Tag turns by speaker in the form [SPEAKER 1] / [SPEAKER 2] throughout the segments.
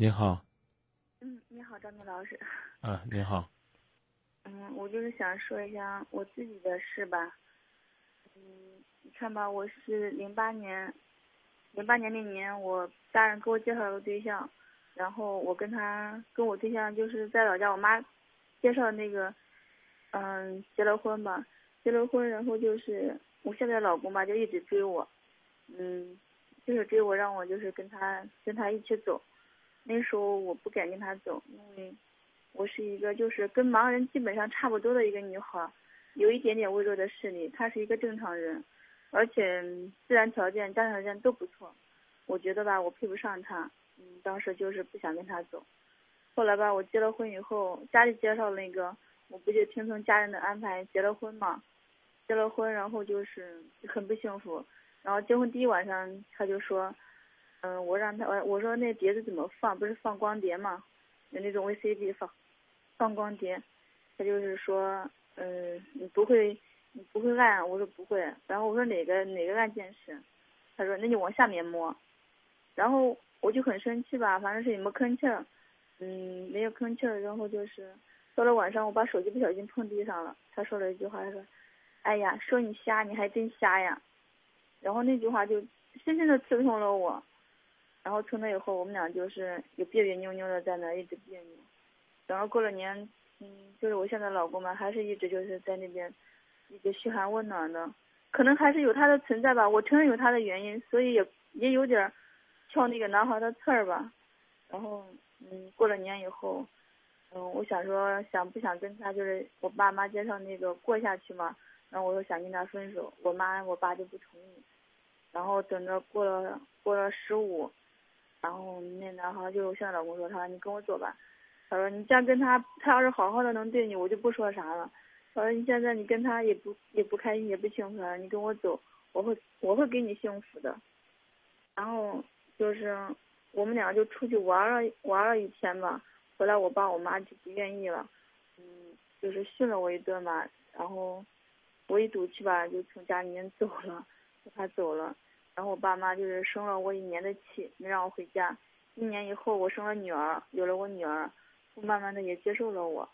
[SPEAKER 1] 您好，
[SPEAKER 2] 嗯，你好，张明老师。
[SPEAKER 1] 啊，您好。
[SPEAKER 2] 嗯，我就是想说一下我自己的事吧。嗯，你看吧，我是零八年，零八年那年，我大人给我介绍了个对象，然后我跟他跟我对象就是在老家，我妈介绍的那个，嗯，结了婚吧，结了婚，然后就是我现在的老公吧，就一直追我，嗯，就是追我，让我就是跟他跟他一起走。那时候我不敢跟他走，因为我是一个就是跟盲人基本上差不多的一个女孩，有一点点微弱的视力。他是一个正常人，而且自然条件、家庭条件都不错。我觉得吧，我配不上他，嗯，当时就是不想跟他走。后来吧，我结了婚以后，家里介绍那个，我不就听从家人的安排结了婚嘛？结了婚，然后就是很不幸福。然后结婚第一晚上，他就说。嗯，我让他我我说那碟子怎么放？不是放光碟吗？有那种 VCD 放，放光碟。他就是说，嗯，你不会，你不会按？我说不会。然后我说哪个哪个按键是？他说那就往下面摸。然后我就很生气吧，反正是也没吭气儿，嗯，没有吭气儿。然后就是到了晚上，我把手机不小心碰地上了。他说了一句话，他说：“哎呀，说你瞎，你还真瞎呀。”然后那句话就深深的刺痛了我。然后从那以后，我们俩就是有别别扭扭的在那一直别扭。然后过了年，嗯，就是我现在老公嘛，还是一直就是在那边一直嘘寒问暖的。可能还是有他的存在吧，我承认有他的原因，所以也也有点挑那个男孩的刺儿吧。然后，嗯，过了年以后，嗯，我想说想不想跟他就是我爸妈介绍那个过下去嘛。然后我说想跟他分手，我妈我爸就不同意。然后等着过了过了十五。然后那男孩就现在老公说，他说你跟我走吧，他说你这样跟他，他要是好好的能对你，我就不说啥了。他说你现在你跟他也不也不开心也不幸福，你跟我走，我会我会给你幸福的。然后就是我们两个就出去玩了玩了一天吧，回来我爸我妈就不愿意了，嗯，就是训了我一顿吧。然后我一赌气吧，就从家里面走了，他走了。然后我爸妈就是生了我一年的气，没让我回家。一年以后，我生了女儿，有了我女儿，我慢慢的也接受了我。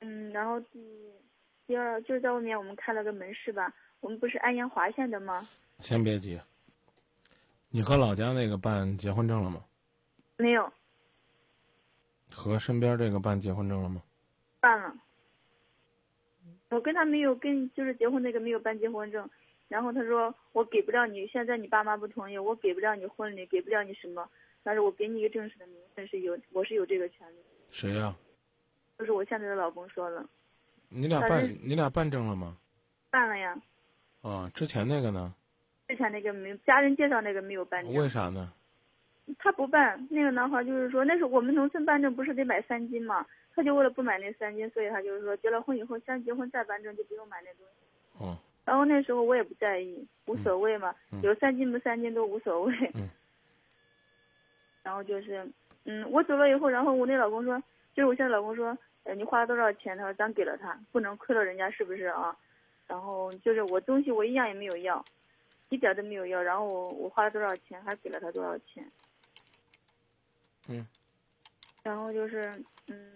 [SPEAKER 2] 嗯，然后第第二就是在外面我们开了个门市吧，我们不是安阳华县的吗？
[SPEAKER 1] 先别急，你和老家那个办结婚证了吗？
[SPEAKER 2] 没有。
[SPEAKER 1] 和身边这个办结婚证了吗？
[SPEAKER 2] 办了。我跟他没有跟就是结婚那个没有办结婚证。然后他说我给不了你，现在你爸妈不同意，我给不了你婚礼，给不了你什么，但是我给你一个正式的名分是有，我是有这个权利。
[SPEAKER 1] 谁呀？
[SPEAKER 2] 就是我现在的老公说了。
[SPEAKER 1] 你俩办你俩办证了吗？
[SPEAKER 2] 办了呀。
[SPEAKER 1] 啊，之前那个呢？
[SPEAKER 2] 之前那个没家人介绍那个没有办证。
[SPEAKER 1] 为啥呢？
[SPEAKER 2] 他不办，那个男孩就是说，那时候我们农村办证不是得买三金嘛，他就为了不买那三金，所以他就是说结了婚以后先结婚再办证，就不用买那东西。
[SPEAKER 1] 哦。
[SPEAKER 2] 然后那时候我也不在意，无所谓嘛，有三斤不三斤都无所谓。然后就是，嗯，我走了以后，然后我那老公说，就是我现在老公说，呃，你花了多少钱？他说咱给了他，不能亏了人家，是不是啊？然后就是我东西我一样也没有要，一点都没有要。然后我我花了多少钱，还给了他多少钱。
[SPEAKER 1] 嗯。
[SPEAKER 2] 然后就是，嗯，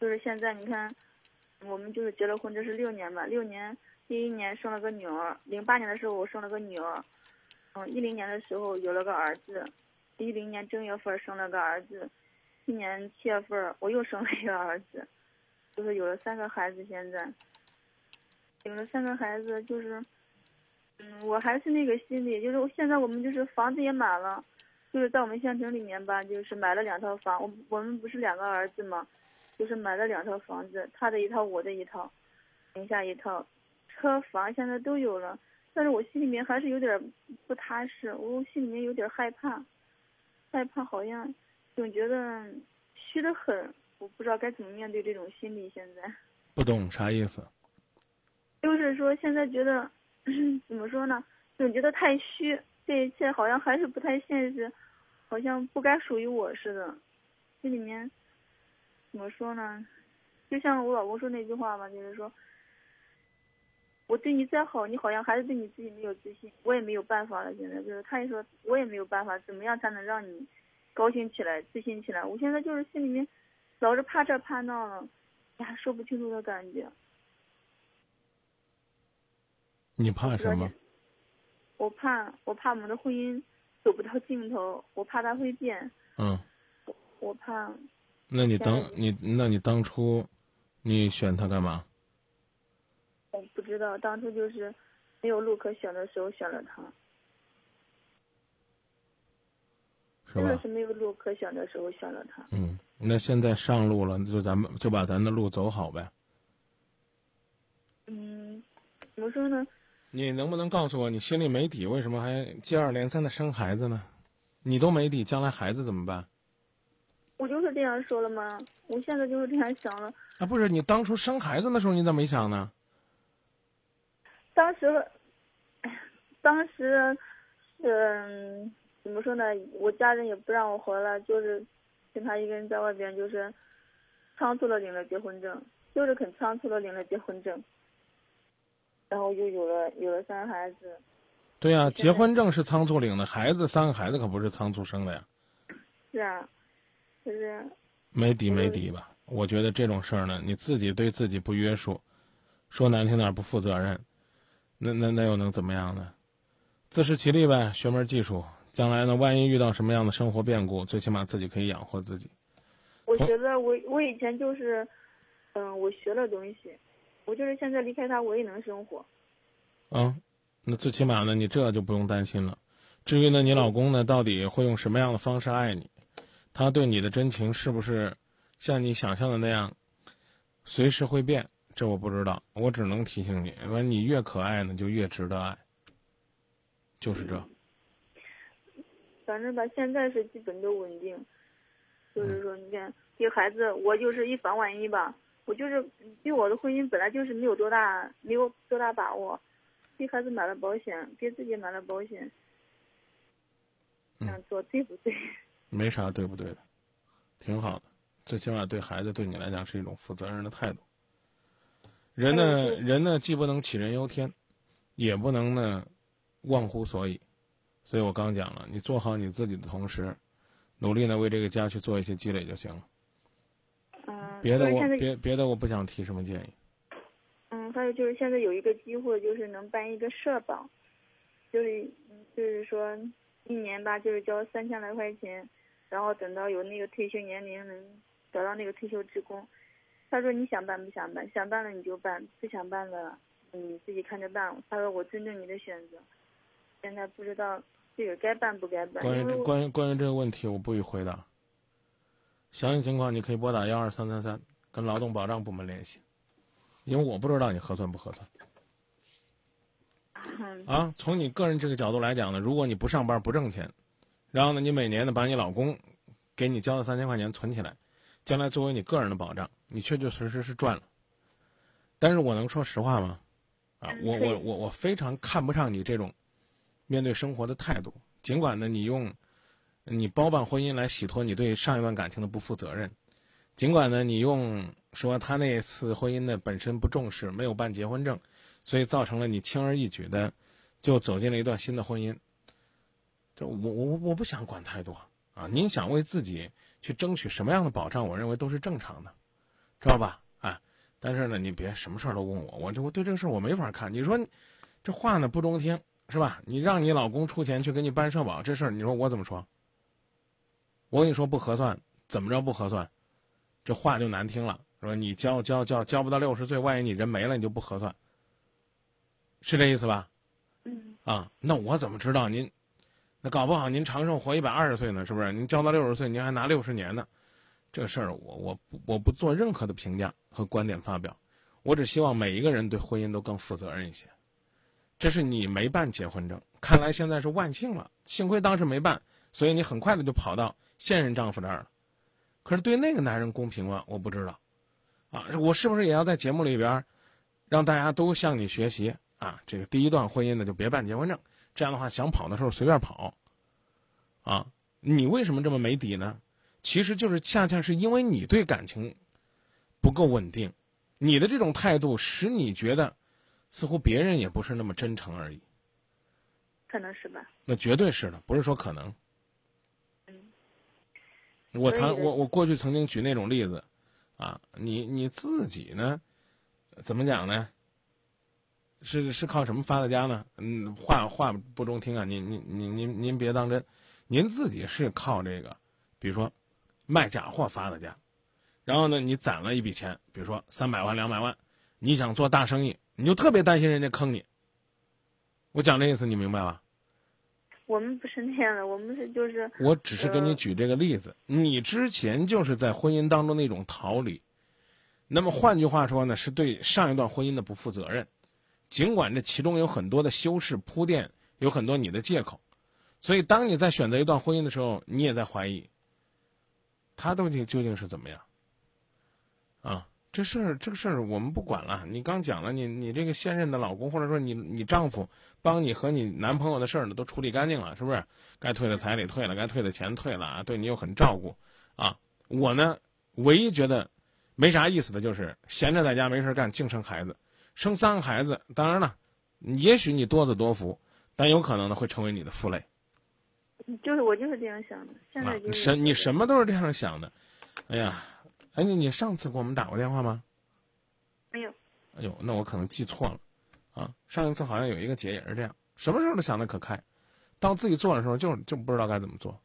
[SPEAKER 2] 就是现在你看，我们就是结了婚，这是六年吧，六年。第一年生了个女儿，零八年的时候我生了个女儿，嗯，一零年的时候有了个儿子，一零年正月份生了个儿子，今年七月份我又生了一个儿子，就是有了三个孩子。现在有了三个孩子，就是，嗯，我还是那个心理，就是现在我们就是房子也买了，就是在我们县城里面吧，就是买了两套房。我我们不是两个儿子嘛，就是买了两套房子，他的一套，我的一套，名下一套。车房现在都有了，但是我心里面还是有点不踏实，我心里面有点害怕，害怕好像总觉得虚的很，我不知道该怎么面对这种心理。现在
[SPEAKER 1] 不懂啥意思？
[SPEAKER 2] 就是说现在觉得 怎么说呢？总觉得太虚，这一切好像还是不太现实，好像不该属于我似的。这里面怎么说呢？就像我老公说那句话吧，就是说。我对你再好，你好像还是对你自己没有自信，我也没有办法了。现在就是他也说，我也没有办法，怎么样才能让你高兴起来、自信起来？我现在就是心里面老是怕这怕那了，呀，说不清楚的感觉。
[SPEAKER 1] 你怕什么？
[SPEAKER 2] 我怕，我怕我们的婚姻走不到尽头，我怕他会变。
[SPEAKER 1] 嗯。
[SPEAKER 2] 我怕。
[SPEAKER 1] 那你当你，那你当初，你选他干嘛？
[SPEAKER 2] 我不知道，当初就是没有路可选的时候选了他。
[SPEAKER 1] 真
[SPEAKER 2] 的是没有路可选的时候选了他。
[SPEAKER 1] 嗯，那现在上路了，就咱们就把咱的路走好呗。
[SPEAKER 2] 嗯，怎么说呢？
[SPEAKER 1] 你能不能告诉我，你心里没底，为什么还接二连三的生孩子呢？你都没底，将来孩子怎么办？
[SPEAKER 2] 我就是这样说了吗？我现在就是这样想了。
[SPEAKER 1] 啊，不是你当初生孩子的时候，你咋没想呢？
[SPEAKER 2] 当时，当时，嗯，怎么说呢？我家人也不让我回来，就是跟他一个人在外边，就是仓促的领了结婚证，就是很仓促的领了结婚证，然后就有了有了三个孩子。
[SPEAKER 1] 对呀，结婚证是仓促领的，孩子三个孩子可不是仓促生的呀。
[SPEAKER 2] 是啊。就是
[SPEAKER 1] 没底没底吧？我觉得这种事儿呢，你自己对自己不约束，说难听点不负责任，那那那又能怎么样呢？自食其力呗，学门技术，将来呢，万一遇到什么样的生活变故，最起码自己可以养活自己。
[SPEAKER 2] 我觉得我我以前就是，嗯，我学了东西，我就是现在离开他，我也能生活。
[SPEAKER 1] 嗯，那最起码呢，你这就不用担心了。至于呢，你老公呢，到底会用什么样的方式爱你？他对你的真情是不是像你想象的那样，随时会变？这我不知道，我只能提醒你：，说你越可爱呢，就越值得爱。就是这。
[SPEAKER 2] 反正吧，现在是基本都稳定。就是说，你看，对孩子，我就是以防万一吧。我就是对我的婚姻本来就是没有多大，没有多大把握。给孩子买了保险，给自己买了保险。这样做对不对？
[SPEAKER 1] 没啥对不对的，挺好的，最起码对孩子对你来讲是一种负责任的态度。人呢，人呢，既不能杞人忧天，也不能呢忘乎所以。所以我刚讲了，你做好你自己的同时，努力呢为这个家去做一些积累就行了。
[SPEAKER 2] 嗯。
[SPEAKER 1] 别的我别别的我不想提什么建议。
[SPEAKER 2] 嗯，还有就是现在有一个机会，就是能办一个社保，就是就是说一年吧，就是交三千来块钱。然后等到有那个退休年龄，能得到那个退休职工，他说你想办不想办？想办了你就办，不想办了你自己看着办。他说我尊重你的选择，现在不知道这个该办不该办。
[SPEAKER 1] 关于关于关于这个问题，我不予回答。详细情况你可以拨打幺二三三三，跟劳动保障部门联系，因为我不知道你核算不合算。啊，从你个人这个角度来讲呢，如果你不上班不挣钱。然后呢，你每年呢把你老公给你交的三千块钱存起来，将来作为你个人的保障，你确确实实是赚了。但是我能说实话吗？啊，我我我我非常看不上你这种面对生活的态度。尽管呢，你用你包办婚姻来洗脱你对上一段感情的不负责任，尽管呢，你用说他那次婚姻呢本身不重视，没有办结婚证，所以造成了你轻而易举的就走进了一段新的婚姻。就我我我不想管太多啊！您想为自己去争取什么样的保障，我认为都是正常的，知道吧？啊，但是呢，你别什么事儿都问我，我这我对这个事儿我没法看。你说这话呢不中听是吧？你让你老公出钱去给你办社保这事儿，你说我怎么说？我跟你说不合算，怎么着不合算？这话就难听了，说你交交交交不到六十岁，万一你人没了，你就不合算，是这意思吧？
[SPEAKER 2] 嗯。
[SPEAKER 1] 啊，那我怎么知道您？那搞不好您长寿活一百二十岁呢，是不是？您交到六十岁，您还拿六十年呢，这事儿我我不我不做任何的评价和观点发表，我只希望每一个人对婚姻都更负责任一些。这是你没办结婚证，看来现在是万幸了，幸亏当时没办，所以你很快的就跑到现任丈夫这儿了。可是对那个男人公平吗？我不知道，啊，我是不是也要在节目里边，让大家都向你学习啊？这个第一段婚姻呢，就别办结婚证。这样的话，想跑的时候随便跑，啊，你为什么这么没底呢？其实就是恰恰是因为你对感情不够稳定，你的这种态度使你觉得似乎别人也不是那么真诚而已。
[SPEAKER 2] 可能是吧。
[SPEAKER 1] 那绝对是的，不是说可能。
[SPEAKER 2] 嗯。
[SPEAKER 1] 我曾我我过去曾经举那种例子，啊，你你自己呢，怎么讲呢？是是靠什么发的家呢？嗯，话话不中听啊！您您您您您别当真，您自己是靠这个，比如说卖假货发的家，然后呢，你攒了一笔钱，比如说三百万两百万，你想做大生意，你就特别担心人家坑你。我讲这意思，你明白吧？
[SPEAKER 2] 我们不是那样的，我们是就是。
[SPEAKER 1] 我只是给你举这个例子，你之前就是在婚姻当中那种逃离，那么换句话说呢，是对上一段婚姻的不负责任。尽管这其中有很多的修饰铺垫，有很多你的借口，所以当你在选择一段婚姻的时候，你也在怀疑，他到底究竟是怎么样？啊，这事儿这个事儿我们不管了。你刚讲了，你你这个现任的老公，或者说你你丈夫，帮你和你男朋友的事儿呢，都处理干净了，是不是？该退的彩礼退了，该退的钱退了啊，对你又很照顾，啊，我呢，唯一觉得没啥意思的就是闲着在家没事干，净生孩子。生三个孩子，当然了，也许你多子多福，但有可能呢会成为你的负累。
[SPEAKER 2] 就是我就是这样想的，现在就是。
[SPEAKER 1] 你什么都是这样想的，哎呀，哎你你上次给我们打过电话吗？
[SPEAKER 2] 没有。
[SPEAKER 1] 哎呦，那我可能记错了，啊，上一次好像有一个姐也是这样，什么时候都想的可开，到自己做的时候就就不知道该怎么做。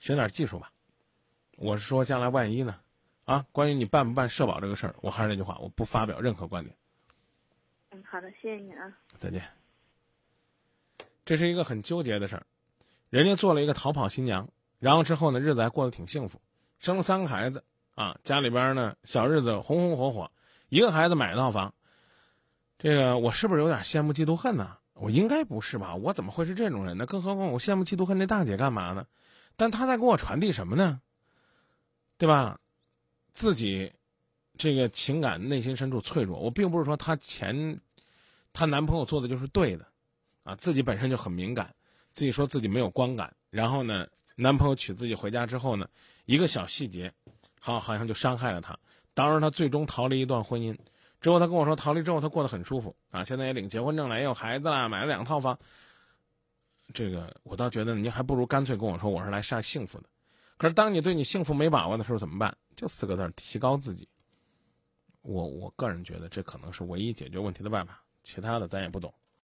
[SPEAKER 1] 学点技术吧，我是说将来万一呢？啊，关于你办不办社保这个事儿，我还是那句话，我不发表任何观点。
[SPEAKER 2] 嗯，好的，谢谢你啊。
[SPEAKER 1] 再见。这是一个很纠结的事儿，人家做了一个逃跑新娘，然后之后呢，日子还过得挺幸福，生了三个孩子啊，家里边呢小日子红红火火，一个孩子买一套房。这个我是不是有点羡慕嫉妒恨呢？我应该不是吧？我怎么会是这种人呢？更何况我羡慕嫉妒恨这大姐干嘛呢？但她在给我传递什么呢？对吧？自己这个情感内心深处脆弱，我并不是说她前她男朋友做的就是对的，啊，自己本身就很敏感，自己说自己没有观感，然后呢，男朋友娶自己回家之后呢，一个小细节，好好像就伤害了她，当然她最终逃离一段婚姻，之后她跟我说逃离之后她过得很舒服啊，现在也领结婚证了，也有孩子了，买了两套房，这个我倒觉得您还不如干脆跟我说我是来晒幸福的。可是，当你对你幸福没把握的时候，怎么办？就四个字儿：提高自己。我我个人觉得，这可能是唯一解决问题的办法，其他的咱也不懂。